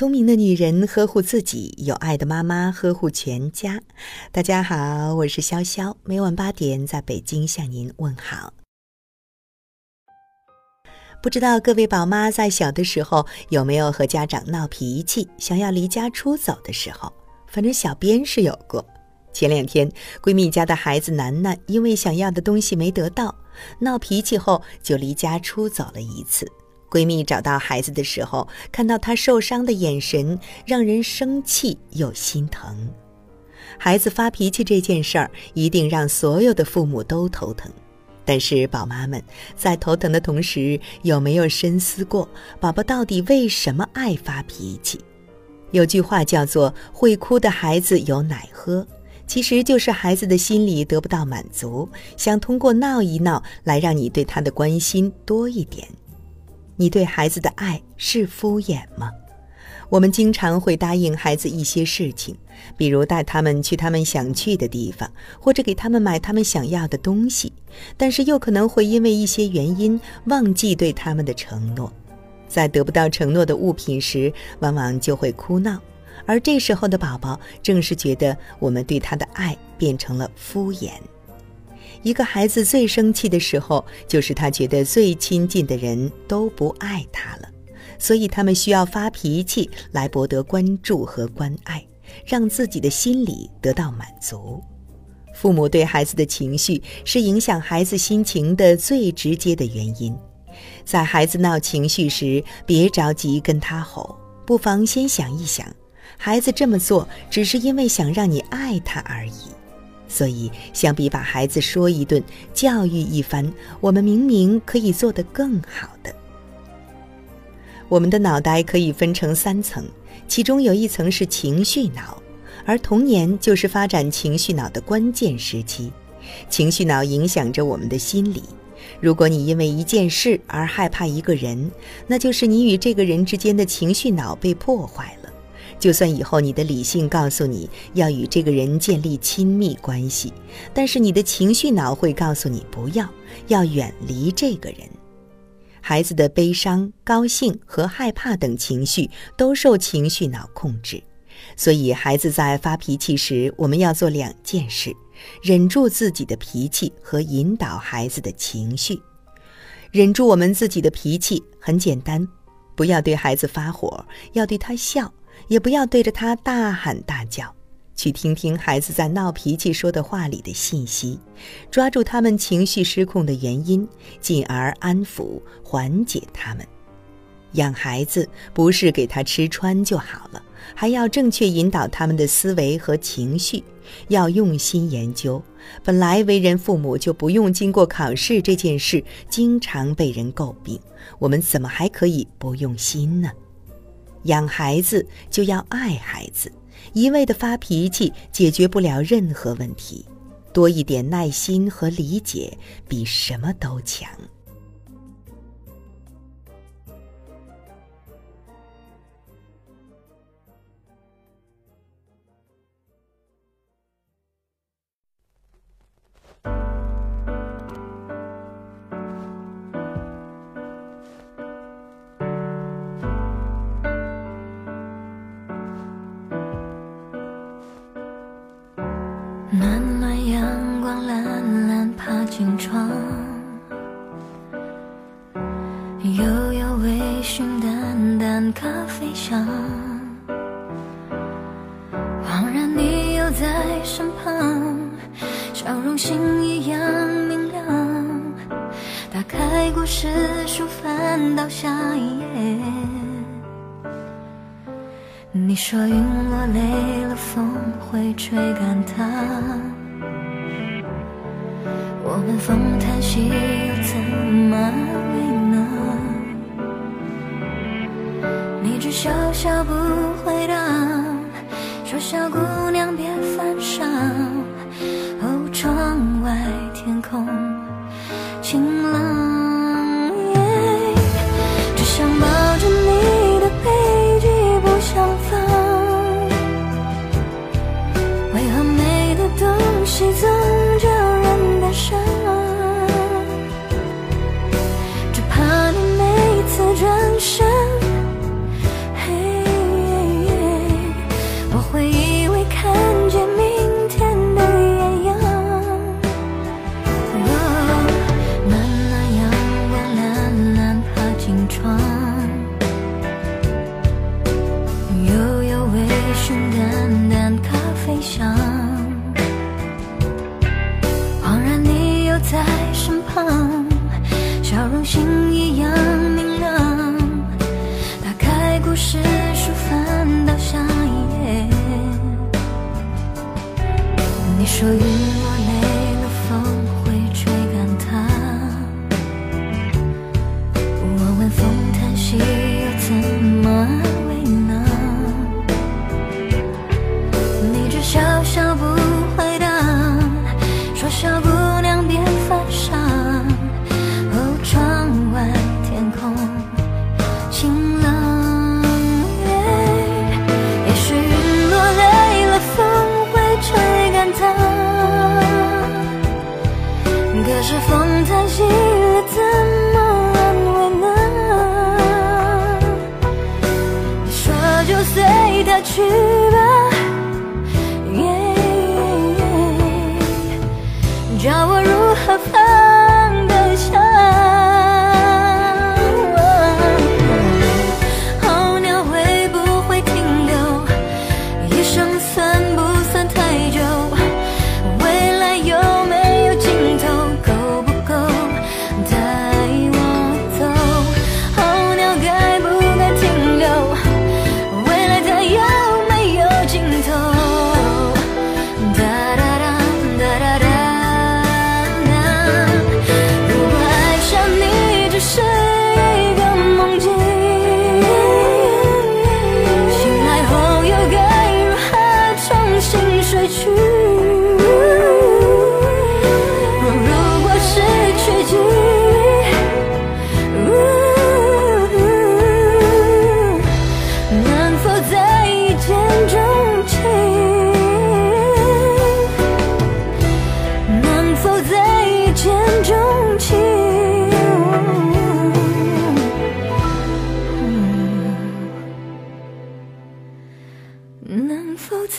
聪明的女人呵护自己，有爱的妈妈呵护全家。大家好，我是潇潇，每晚八点在北京向您问好。不知道各位宝妈在小的时候有没有和家长闹脾气，想要离家出走的时候？反正小编是有过。前两天，闺蜜家的孩子楠楠因为想要的东西没得到，闹脾气后就离家出走了一次。闺蜜找到孩子的时候，看到他受伤的眼神，让人生气又心疼。孩子发脾气这件事儿，一定让所有的父母都头疼。但是，宝妈们在头疼的同时，有没有深思过，宝宝到底为什么爱发脾气？有句话叫做“会哭的孩子有奶喝”，其实就是孩子的心理得不到满足，想通过闹一闹来让你对他的关心多一点。你对孩子的爱是敷衍吗？我们经常会答应孩子一些事情，比如带他们去他们想去的地方，或者给他们买他们想要的东西，但是又可能会因为一些原因忘记对他们的承诺。在得不到承诺的物品时，往往就会哭闹，而这时候的宝宝正是觉得我们对他的爱变成了敷衍。一个孩子最生气的时候，就是他觉得最亲近的人都不爱他了，所以他们需要发脾气来博得关注和关爱，让自己的心理得到满足。父母对孩子的情绪是影响孩子心情的最直接的原因。在孩子闹情绪时，别着急跟他吼，不妨先想一想，孩子这么做只是因为想让你爱他而已。所以，相比把孩子说一顿、教育一番，我们明明可以做得更好的。我们的脑袋可以分成三层，其中有一层是情绪脑，而童年就是发展情绪脑的关键时期。情绪脑影响着我们的心理。如果你因为一件事而害怕一个人，那就是你与这个人之间的情绪脑被破坏了。就算以后你的理性告诉你要与这个人建立亲密关系，但是你的情绪脑会告诉你不要，要远离这个人。孩子的悲伤、高兴和害怕等情绪都受情绪脑控制，所以孩子在发脾气时，我们要做两件事。忍住自己的脾气和引导孩子的情绪，忍住我们自己的脾气很简单，不要对孩子发火，要对他笑，也不要对着他大喊大叫，去听听孩子在闹脾气说的话里的信息，抓住他们情绪失控的原因，进而安抚缓解他们。养孩子不是给他吃穿就好了，还要正确引导他们的思维和情绪，要用心研究。本来为人父母就不用经过考试这件事，经常被人诟病，我们怎么还可以不用心呢？养孩子就要爱孩子，一味的发脾气解决不了任何问题，多一点耐心和理解，比什么都强。悠悠微醺淡淡咖啡香恍然你又在身旁笑容星一样明亮打开故事书翻到下一页。你说云落泪了风会吹干它。我们风叹息又怎形状随它去吧 yeah 叫我如何